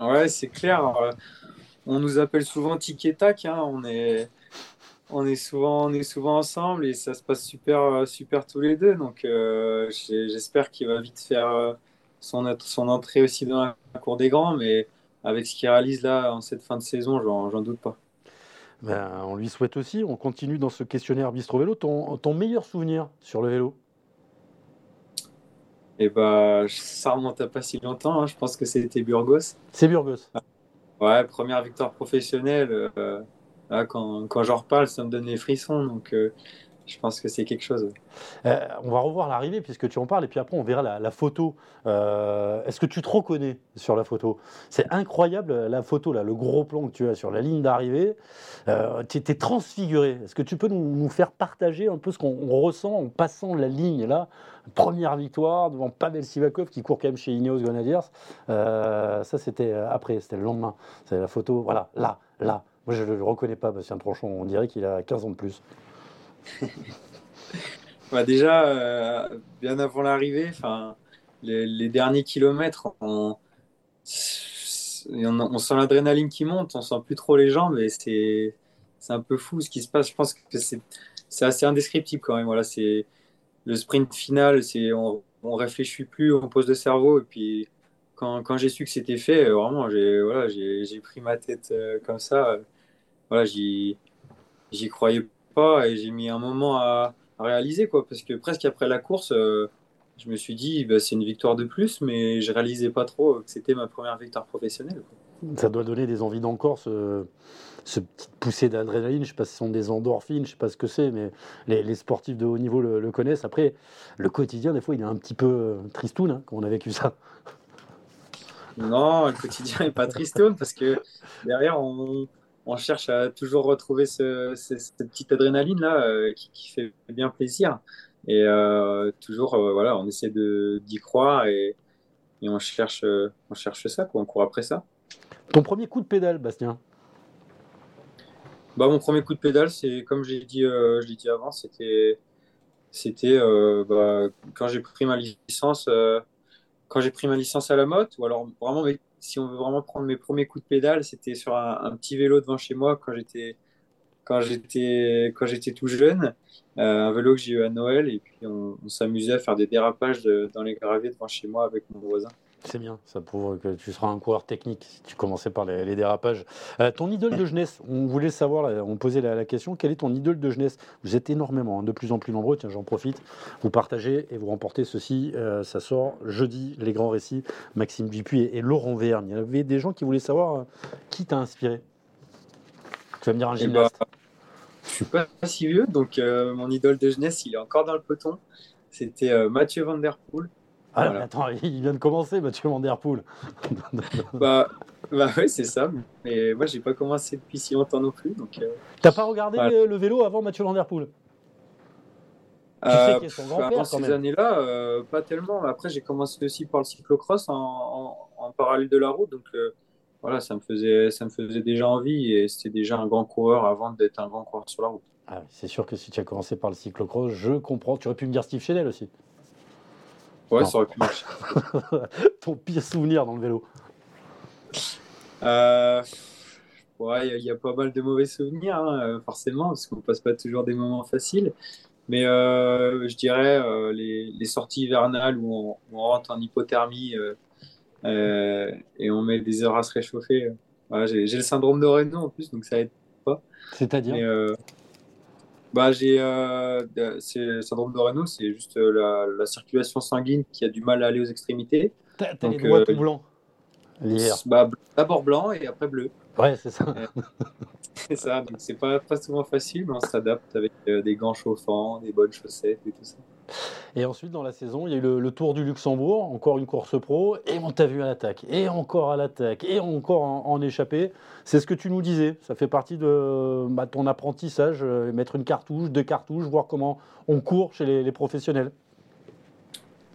Ouais, c'est clair. On nous appelle souvent tic et tac. hein. On est, on est souvent, on est souvent ensemble et ça se passe super, super tous les deux. Donc, euh, j'espère qu'il va vite faire euh, son, son entrée aussi dans la cour des grands. Mais avec ce qu'il réalise là en cette fin de saison, j'en doute pas. Ben, on lui souhaite aussi. On continue dans ce questionnaire Bistro Vélo. Ton, ton meilleur souvenir sur le vélo? Et bah, ça remonte à pas si longtemps. hein. Je pense que c'était Burgos. C'est Burgos. Ouais, première victoire professionnelle. euh, là, quand quand j'en reparle, ça me donne les frissons. Donc, euh, je pense que c'est quelque chose. Euh, on va revoir l'arrivée puisque tu en parles et puis après on verra la, photo. Euh, Est-ce que tu te reconnais sur la photo? C'est incroyable la photo, là, le gros plan que tu as sur la ligne d'arrivée. Euh, tu étais transfiguré. Est-ce que tu peux nous, faire partager un peu ce qu'on on ressent en passant la ligne là? Première victoire devant Pavel Sivakov qui court quand même chez Ineos Grenadiers. Euh, ça c'était après, c'était le lendemain. C'est la photo, voilà, là, là. Moi je ne le reconnais pas, Bastien Tronchon. On dirait qu'il a 15 ans de plus. [LAUGHS] Bah, déjà, euh, bien avant l'arrivée, les, les derniers kilomètres, on, sent l'adrénaline qui monte, on sent plus trop les jambes et c'est un peu fou ce qui se passe. Je pense que c'est assez indescriptible quand même. Voilà, c'est le sprint final, c'est on, on réfléchit plus, on pose le cerveau et puis quand, quand j'ai su que c'était fait, euh, vraiment, j'ai voilà, j'ai pris ma tête euh, comme ça. Voilà, j'y croyais pas et j'ai mis un moment à, à réaliser quoi, parce que presque après la course, euh, je me suis dit bah, c'est une victoire de plus, mais je réalisais pas trop que c'était ma première victoire professionnelle. quoi. Ça doit donner des envies d'encore, ce, ce petit poussée d'adrénaline. Je sais pas si ce sont des endorphines, je sais pas ce que c'est, mais les, les sportifs de haut niveau le, le connaissent. Après, le quotidien, des fois, il est un petit peu euh, tristoun hein, quand on a vécu ça. Non, le quotidien n'est pas tristoun parce que derrière on, on cherche à toujours retrouver ce, ce- cette petite adrénaline là euh, qui, qui fait bien plaisir. Et euh, toujours euh, voilà, on essaie de d'y croire et, et on cherche on cherche ça quoi, on court après ça. Ton premier coup de pédale, Bastien? Bah, mon premier coup de pédale, c'est comme j'ai dit, je l'ai dit avant, c'était, c'était bah, quand j'ai pris ma licence, quand j'ai pris ma licence à la motte, ou alors vraiment, mais si on veut vraiment prendre mes premiers coups de pédale, c'était sur un, petit vélo devant chez moi quand j'étais, quand j'étais, quand j'étais tout jeune, euh, un vélo que j'ai eu à Noël, et puis on, s'amusait à faire des dérapages dans les graviers devant chez moi avec mon voisin. C'est bien, ça prouve que tu seras un coureur technique si tu commençais par les, les dérapages. Euh, ton idole de jeunesse, on voulait savoir, là, on posait la, la question, quelle est ton idole de jeunesse? Vous êtes énormément, hein, de plus en plus nombreux, tiens j'en profite, vous partagez et vous remportez ceci, euh, ça sort jeudi, les grands récits, Maxime Dupuis et, et Laurent Vergne. Il y avait des gens qui voulaient savoir euh, qui t'a inspiré? Tu vas me dire un Eh ben, gymnaste. je suis pas si vieux, donc mon idole de jeunesse, il est encore dans le peloton. C'était Mathieu Van Der Poel. Ah, voilà. attends, [LAUGHS] il vient de commencer, Mathieu Van Der Poel. [LAUGHS] Bah, bah ouais, c'est ça. Mais moi, j'ai pas commencé depuis si longtemps non plus. Donc, euh, T'as pas regardé Voilà. le, vélo avant Mathieu Van Der Poel? Tu sais euh, est son grand-père, avant ces années-là, euh, pas tellement. Après, j'ai commencé aussi par le cyclocross en, en, en parallèle de la route. Donc, euh, voilà, ça me faisait, ça me faisait déjà envie et c'était déjà un grand coureur avant d'être un grand coureur sur la route. Ah, oui, c'est sûr que si tu as commencé par le cyclocross, je comprends. Tu aurais pu me dire Steve Chenel aussi. Ouais, Non. ça aurait pu marcher. [LAUGHS] Ton pire souvenir dans le vélo. Euh, ouais, il y a- il y, a pas mal de mauvais souvenirs, hein, euh, forcément, parce qu'on passe pas toujours des moments faciles. Mais euh, je dirais euh, les, les sorties hivernales où on, rentre en hypothermie euh, et on met des heures à se réchauffer. Voilà, j'ai, le syndrome de Raynaud en plus, donc ça aide. C'est-à-dire? Mais, euh, bah, j'ai, euh, c'est, le syndrome de Raynaud, c'est juste euh, la, la circulation sanguine qui a du mal à aller aux extrémités. T'as t'as les donc, doigts euh, tout blancs. Bah, d'abord blanc et après bleu. Ouais, c'est ça. [LAUGHS] C'est ça, donc c'est pas, pas souvent facile, mais on s'adapte avec euh, des gants chauffants, des bonnes chaussettes et tout ça. Et ensuite, dans la saison, il y a eu le, Tour du Luxembourg, encore une course pro, et on t'a vu à l'attaque, et encore à l'attaque, et encore en, en échappée. C'est ce que tu nous disais. Ça fait partie de bah, ton apprentissage, euh, mettre une cartouche, deux cartouches, voir comment on court chez les, professionnels.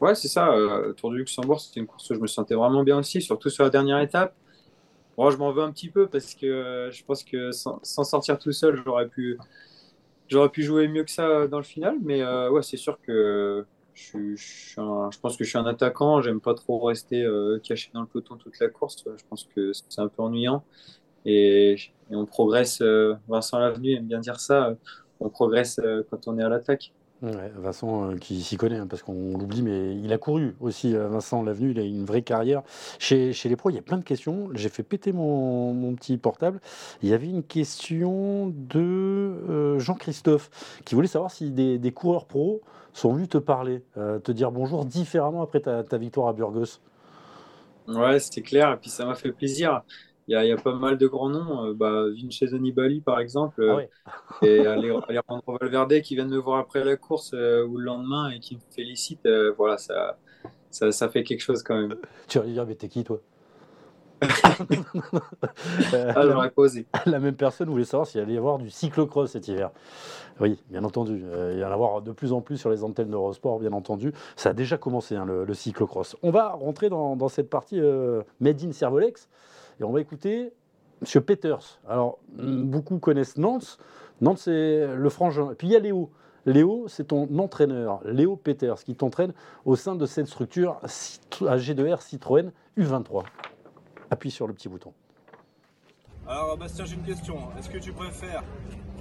Ouais, c'est ça. euh, Tour du Luxembourg, c'était une course où je me sentais vraiment bien aussi, surtout sur la dernière étape. Bon, je m'en veux un petit peu parce que euh, je pense que sans sortir tout seul, j'aurais pu, j'aurais pu jouer mieux que ça dans le final. Mais euh, ouais, c'est sûr que je, je, suis un- je pense que je suis un attaquant. J'aime pas trop rester euh, caché dans le peloton toute la course. Je pense que c'est un peu ennuyant. Et, on progresse. euh, Vincent Lavenu aime bien dire ça. euh, On progresse euh, quand on est à l'attaque. Vincent, euh, qui s'y connaît, hein, parce qu'on l'oublie, mais il a couru aussi, euh, Vincent Lavenu, il a une vraie carrière. Chez, chez les pros, il y a plein de questions. J'ai fait péter mon, mon petit portable. Il y avait une question de euh, Jean-Christophe, qui voulait savoir si des, des coureurs pros sont venus te parler, euh, te dire bonjour différemment après ta, ta victoire à Burgos. Ouais, c'était clair, et puis ça m'a fait plaisir. Il y a, il y a pas mal de grands noms. Euh, bah, Vincenzo Nibali, par exemple, Ah euh, ouais. et Ale- Alejandro Valverde qui vient de me voir après la course euh, ou le lendemain et qui me félicite. euh, voilà, ça, ça, ça fait quelque chose quand même. Tu vas lui dire, mais t'es qui toi? Euh, [LAUGHS] Ah, j'aurais pas osé. La même personne voulait savoir s'il allait y avoir du cyclocross cet hiver. Oui, bien entendu. Euh, il y en avoir de plus en plus sur les antennes d'Eurosport, bien entendu. Ça a déjà commencé, hein, le, le cyclocross. On va rentrer dans, dans cette partie euh, Made in Servolex et on va écouter Monsieur Peters. Alors, mm, beaucoup connaissent Nantes. Nantes, c'est le frangin. Et puis il y a Léo. Léo, c'est ton entraîneur, Léo Peters, qui t'entraîne au sein de cette structure Cit- AG2R Citroën U23. Appuie sur le petit bouton. Alors Bastien, j'ai une question. Est-ce que tu préfères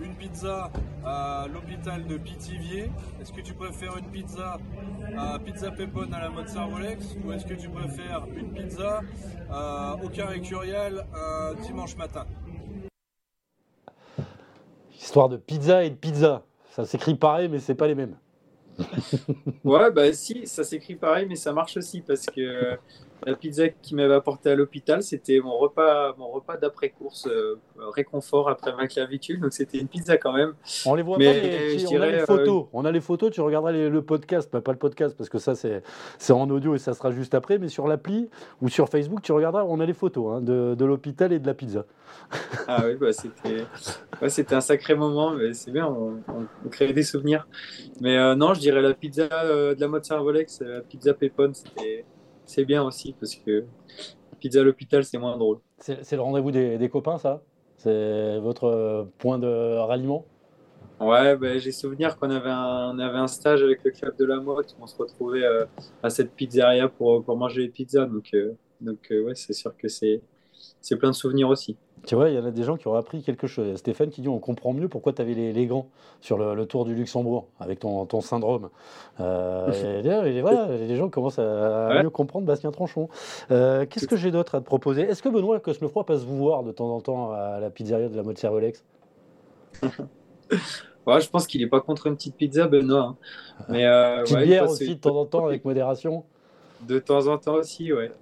une pizza à l'hôpital de Pithiviers Est-ce que tu préfères une pizza à Pizza Pépone à la mode Servolex Ou est-ce que tu préfères une pizza à au Carré Curial un dimanche matin? Histoire de pizza et de pizza. Ça s'écrit pareil, mais c'est pas les mêmes. [LAUGHS] Ouais, bah si, ça s'écrit pareil, mais ça marche aussi parce que euh, la pizza qui m'avait apporté à l'hôpital, c'était mon repas, mon repas d'après-course, euh, réconfort après ma clavicule. Donc c'était une pizza quand même. On les voit Mais pas, mais je si- on a dirais, les euh, photos. On a les photos, tu regarderas les- le podcast, bah, pas le podcast parce que ça c'est c'est en audio et ça sera juste après, mais sur l'appli ou sur Facebook, tu regarderas, on a les photos hein, de, de l'hôpital et de la pizza. Ah oui, bah c'était ouais, c'était un sacré moment, mais c'est bien, on, on- on crée des souvenirs. Mais euh, non, je dirais la pizza euh, de la mode Servolex, euh, la pizza Pépone, c'était c'est bien aussi parce que pizza à l'hôpital, c'est moins drôle. C'est le rendez-vous des, des copains, ça? C'est votre euh, point de ralliement? Ouais, bah, j'ai souvenir qu'on avait un, on avait un stage avec le club de la motte, on se retrouvait euh, à cette pizzeria pour, pour manger les pizzas, donc, euh, donc euh, ouais, c'est sûr que c'est c'est plein de souvenirs aussi. Tu vois, il y en a des gens qui ont appris quelque chose. Il y a Stéphane qui dit on comprend mieux pourquoi tu avais les, les gants sur le, le tour du Luxembourg avec ton, ton syndrome. Euh, [LAUGHS] et, et voilà, les gens commencent à, Ouais. mieux comprendre Bastien Tranchon. Euh, Qu'est-ce que j'ai d'autre à te proposer? Est-ce que Benoît Cosnefroy passe vous voir de temps en temps à la pizzeria de la mode Servolex [LAUGHS] Ouais, je pense qu'il est pas contre une petite pizza, Benoît. hein. Mais euh, Petite ouais, bière aussi de temps en temps avec modération De temps en temps aussi, ouais.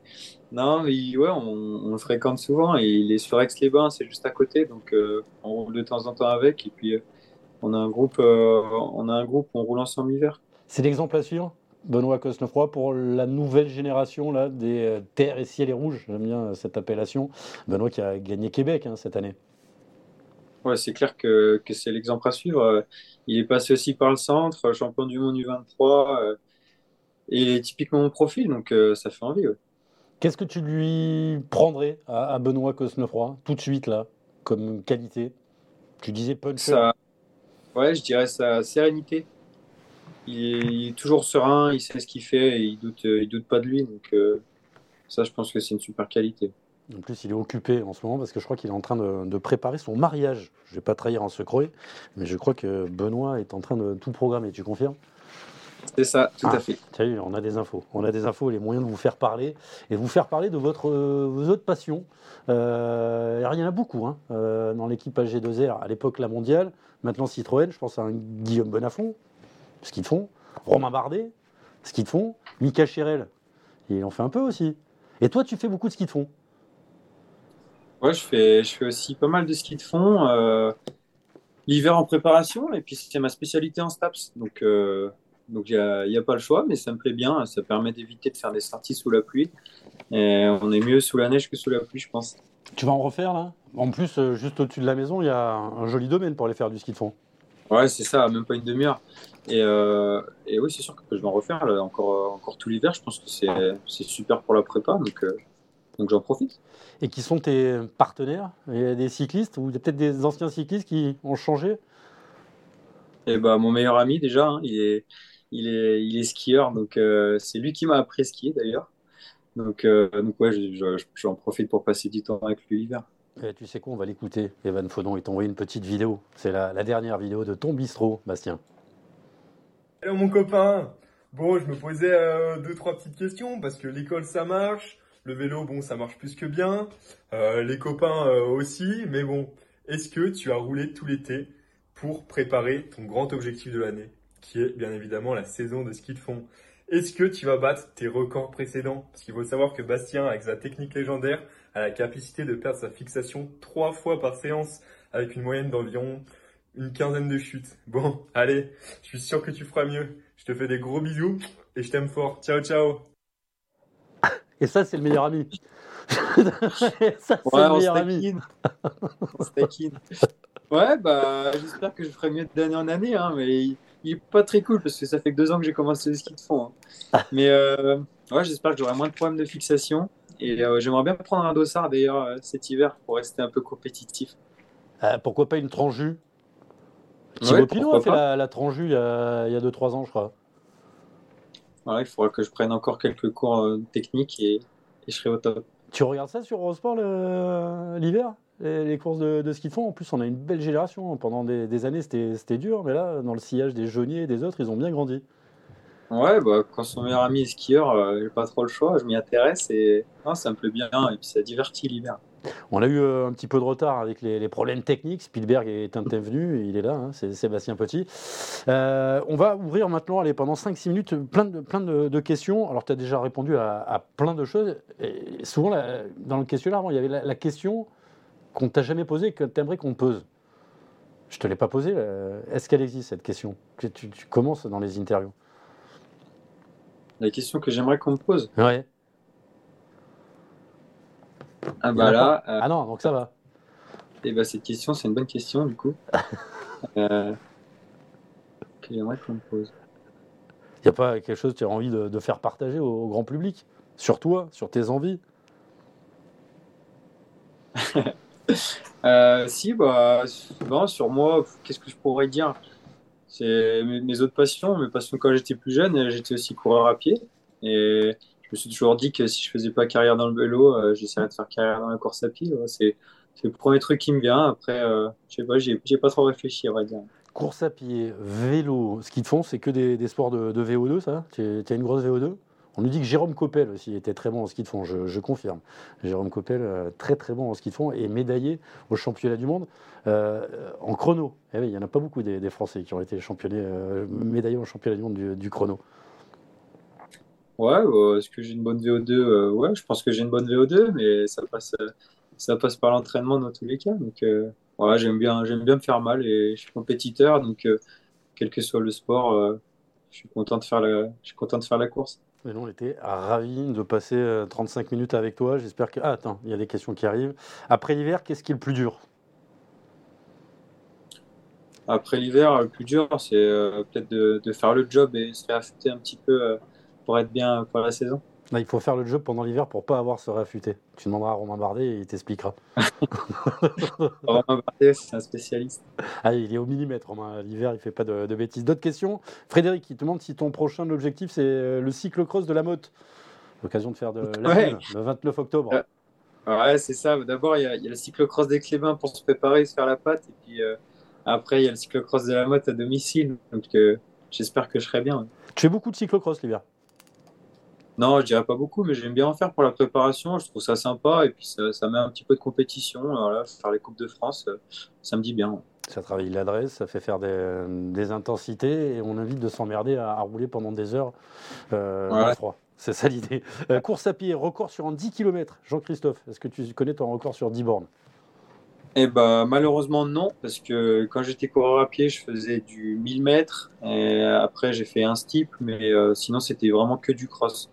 Non, mais il- ouais, on, on le fréquente souvent et il est sur Aix-les-Bains, c'est juste à côté, donc euh, on roule de temps en temps avec. Et puis euh, on a un groupe, euh, on a un groupe, on roule ensemble l'hiver. C'est l'exemple à suivre Benoît Cosnefroy pour la nouvelle génération là, des euh, terres et ciel et rouges. J'aime bien cette appellation. Benoît qui a gagné Québec hein, cette année. Ouais, c'est clair que, que c'est l'exemple à suivre. Il est passé aussi par le centre, champion du monde U23, euh, et il est typiquement mon profil, donc ça fait envie. ouais. Qu'est-ce que tu lui prendrais à, à Benoît Cosnefroy tout de suite là, comme qualité? Tu disais puncher. Ça, ouais, je dirais sa sérénité. Il est, il est toujours serein, il sait ce qu'il fait, et il doute, il doute pas de lui, donc euh, ça, je pense que c'est une super qualité. En plus, il est occupé en ce moment parce que je crois qu'il est en train de, de préparer son mariage. Je ne vais pas trahir un secret, mais je crois que Benoît est en train de tout programmer. Tu confirmes? C'est ça, tout Ah. à fait. As vu, on a des infos. On a des infos les moyens de vous faire parler et de vous faire parler de votre, euh, vos autres passions. Euh, alors, il y en a beaucoup hein, euh, dans l'équipe AG2R, à l'époque la mondiale, maintenant Citroën. Je pense à un Guillaume Bonafont, ce qu'ils font. Romain Bardet, ce qu'ils font. Mika Chérel, il en fait un peu aussi. Et toi, tu fais beaucoup de ski de fond. Ouais, je fais, je fais aussi pas mal de ski de fond. l'hiver en préparation, et puis c'est ma spécialité en STAPS. Donc, donc il n'y a, pas le choix, mais ça me plaît bien. Ça permet d'éviter de faire des sorties sous la pluie. Et on est mieux sous la neige que sous la pluie, je pense. Tu vas en refaire là? En plus, euh, juste au-dessus de la maison, il y a un, joli domaine pour aller faire du ski de fond. Ouais, c'est ça, même pas une demi-heure. Et, euh, et oui, c'est sûr que je vais en refaire là, encore, encore tout l'hiver. Je pense que c'est super pour la prépa, donc, euh, donc j'en profite. Et qui sont tes partenaires? Il y a des cyclistes ou peut-être des anciens cyclistes qui ont changé? Et bah, mon meilleur ami, déjà, hein, il est, il est, il est skieur, donc euh, c'est lui qui m'a appris à skier d'ailleurs. Donc, euh, donc ouais, je- je- j'en profite pour passer du temps avec lui l'hiver. Eh, Tu sais quoi, on va l'écouter. Evan Faudon, il t'a envoyé une petite vidéo. C'est la, la dernière vidéo de ton bistrot, Bastien. Hello mon copain Bon, je me posais euh, deux, trois petites questions parce que l'école ça marche, le vélo, bon, ça marche plus que bien, euh, les copains euh, aussi, mais bon, est-ce que tu as roulé tout l'été pour préparer ton grand objectif de l'année, qui est bien évidemment la saison de ski de fond Est-ce que tu vas battre tes records précédents? Parce qu'il faut savoir que Bastien, avec sa technique légendaire, a la capacité de perdre sa fixation trois fois par séance avec une moyenne d'environ une quinzaine de chutes. Bon, [LAUGHS] allez, je suis sûr que tu feras mieux. Je te fais des gros bisous et je t'aime fort. Ciao, ciao. [LAUGHS] Et ça, c'est le meilleur ami. [LAUGHS] ça, c'est Ouais, le meilleur ami. Ouais, bah, j'espère que je ferai mieux d'année en année, hein, mais il, est pas très cool parce que ça fait que deux ans que j'ai commencé le ski de fond. hein. Mais euh, ouais, j'espère que j'aurai moins de problèmes de fixation. Et euh, j'aimerais bien prendre un dossard d'ailleurs euh, cet hiver pour rester un peu compétitif. Euh, pourquoi pas une tranjue? Ouais, Thibaut Pinot a fait la, la tranjue il y a 2-3 ans, je crois. Voilà, il faudra que je prenne encore quelques cours techniques et, et je serai au top. Tu regardes ça sur Eurosport l'hiver? Les, courses de, de ski de fond En plus, on a une belle génération. Pendant des, des années, c'était c'était dur, mais là, dans le sillage des Jeuniers et des autres, ils ont bien grandi. Ouais, bah, quand son meilleur ami est skieur, euh, j'ai pas trop le choix, je m'y intéresse et non, ça me plaît bien et puis ça divertit l'hiver. On a eu euh, un petit peu de retard avec les, les problèmes techniques. Spielberg est intervenu, il est là, hein, c'est Sébastien Petit. Euh, on va ouvrir maintenant, allez, pendant 5-6 minutes, plein de, plein de, de questions. Alors, tu as déjà répondu à, à plein de choses. Et souvent, la- dans le questionnaire, avant, il y avait la, la question qu'on t'a jamais posée, que tu aimerais qu'on te pose. Je te l'ai pas posée. euh, Est-ce qu'elle existe, cette question? Que tu, tu commences dans les interviews. La question que j'aimerais qu'on me pose. Ouais. Ah bah là, pas. Ah non, donc ça va. et bah cette question, c'est une bonne question du coup. [LAUGHS] Euh, que j'aimerais qu'on me pose. Il n'y a pas quelque chose que tu as envie de, de faire partager au, au grand public? Sur toi, sur tes envies? [LAUGHS] Euh, si, bah, sur moi, qu'est-ce que je pourrais dire? C'est mes, autres passions. Mes passions quand j'étais plus jeune, j'étais aussi coureur à pied. Et je me suis toujours dit que si je faisais pas carrière dans le vélo, euh, j'essaierais de faire carrière dans la course à pied. C'est, le premier truc qui me vient. Après, euh, je sais pas, j'ai, pas trop réfléchi, à vrai dire. Course à pied, vélo, ce qu'ils font, c'est que des, des sports de, de VO2, ça? Tu as une grosse VO2 On nous dit que Jérôme Coppel aussi était très bon en ski de fond, je, confirme. Jérôme Coppel, euh, très très bon en ski de fond et médaillé au championnat du monde euh, en chrono. Eh il n'y en a pas beaucoup des, Français qui ont été euh, médaillés au championnat du monde du, chrono. Ouais, est-ce que j'ai une bonne VO2? Euh, ouais, je pense que j'ai une bonne VO2, mais ça passe, ça passe par l'entraînement dans tous les cas. Donc, voilà, j'aime bien, j'aime bien me faire mal et je suis compétiteur, donc quel que soit le sport, je suis content de faire la, je suis content de faire la course. Et nous, on était ravis de passer euh, 35 minutes avec toi. J'espère que. Ah, attends, il y a des questions qui arrivent. Après l'hiver, qu'est-ce qui est le plus dur? Après l'hiver, le plus dur, c'est euh, peut-être de, de faire le job et se réaffûter un petit peu euh, pour être bien pour la saison. Là, il faut faire le job pendant l'hiver pour pas avoir se réaffûter. Tu demanderas à Romain Bardet et il t'expliquera. [LAUGHS] Romain Bardet, c'est un spécialiste. Ah, il est au millimètre, Romain. L'hiver, il fait pas de, de bêtises. D'autres questions? Frédéric, il te demande si ton prochain objectif, c'est euh, le cyclocross de la motte. L'occasion de faire de la Ouais. le 29 octobre. Euh, Ouais, c'est ça. D'abord, il y a, il y a le cyclocross des Clébins pour se préparer, se faire la patte. Et puis euh, après, il y a le cyclocross de la motte à domicile. Donc euh, j'espère que je serai bien. Tu fais beaucoup de cyclocross l'hiver? Non, je dirais pas beaucoup, mais j'aime bien en faire pour la préparation. Je trouve ça sympa. Et puis ça, ça met un petit peu de compétition. Voilà, faire les Coupes de France, euh, ça me dit bien. Ça travaille l'adresse, ça fait faire des, des intensités et on invite de s'emmerder à, à rouler pendant des heures euh, dans le Ouais. froid. C'est ça l'idée. Euh, course à pied, record sur un 10 km. Jean-Christophe, est-ce que tu connais ton record sur 10 bornes? Eh ben, malheureusement, non, parce que quand j'étais coureur à pied, je faisais du 1000 mètres. Et après, j'ai fait un steep, mais euh, sinon, c'était vraiment que du cross.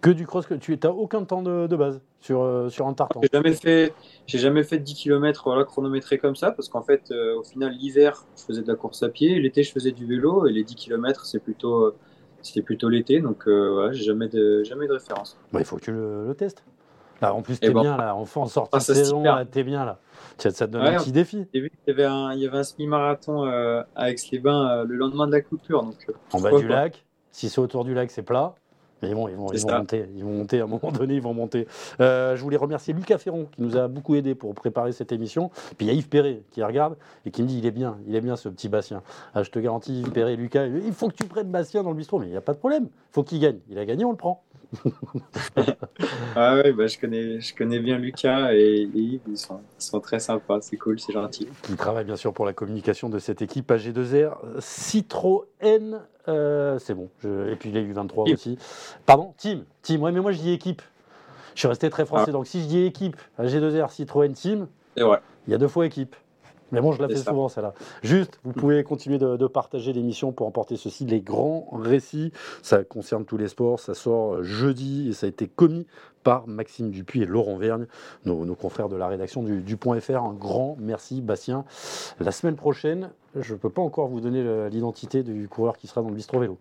Que du cross, que tu n'as aucun temps de, de base sur, euh, sur un tartan. J'ai jamais fait, j'ai jamais fait de 10 km voilà, chronométré comme ça, parce qu'en fait, euh, au final, l'hiver, je faisais de la course à pied, l'été, je faisais du vélo, et les 10 km, c'est plutôt, euh, c'était plutôt l'été, donc euh, voilà, j'ai jamais de, jamais de référence. Bah, il faut que tu le, le testes. Là, en plus, Eh t'es ben, bien là, en, en sortie ah, de saison, t'es bien là. Ça, te donne Ouais, un petit défi. Vu qu'il y avait un, il y avait un semi-marathon euh, à Aix-les-Bains euh, le lendemain de la coupure, donc En bas du pas. lac, si c'est autour du lac, c'est plat. Mais bon, ils vont, ils vont monter, ils vont monter, à un moment donné, ils vont monter. Euh, je voulais remercier Lucas Ferron qui nous a beaucoup aidé pour préparer cette émission. Puis il y a Yves Perret qui regarde et qui me dit il est bien, il est bien ce petit Bastien. Ah, je te garantis, Yves Perret, Lucas, il faut que tu prennes Bastien dans le bistrot, mais il n'y a pas de problème. Il faut qu'il gagne. Il a gagné, on le prend. [LAUGHS] Ah ouais, bah, je connais, je connais bien Lucas et, et Yves, ils sont, ils sont très sympas, c'est cool, c'est gentil. Qui travaille bien sûr pour la communication de cette équipe AG2R. Citroën, euh, c'est bon. Je- Et puis il y a eu 23 Team. aussi. Pardon, team. Team, ouais, mais moi je dis équipe. Je suis resté très français. Donc si je dis équipe, G2R, Citroën Team, Et ouais. il y a deux fois équipe. Mais bon, je la fais ça. souvent, celle-là. Juste, vous pouvez continuer de, de partager l'émission pour emporter ceci, les grands récits. Ça concerne tous les sports. Ça sort euh, jeudi et ça a été commis par Maxime Dupuis et Laurent Vergne, nos, nos confrères de la rédaction du, du Point FR. Un grand merci, Bastien. La semaine prochaine, je ne peux pas encore vous donner l'identité du coureur qui sera dans le bistrot vélo.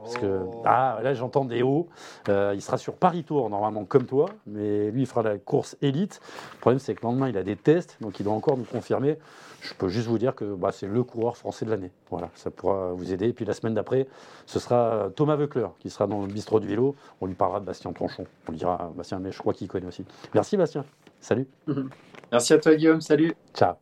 Parce que ah, là, j'entends des hauts. Euh, il sera sur Paris Tour, normalement, comme toi, mais lui, il fera la course élite. Le problème, c'est que le lendemain, il a des tests, donc il doit encore nous confirmer. Je peux juste vous dire que bah, c'est le coureur français de l'année. Voilà, ça pourra vous aider. Et puis la semaine d'après, ce sera Thomas Veucler qui sera dans le bistrot du vélo. On lui parlera de Bastien Tronchon. On lui dira, Bastien, mais je crois qu'il connaît aussi. Merci, Bastien. Salut. [LAUGHS] Merci à toi, Guillaume. Salut. Ciao.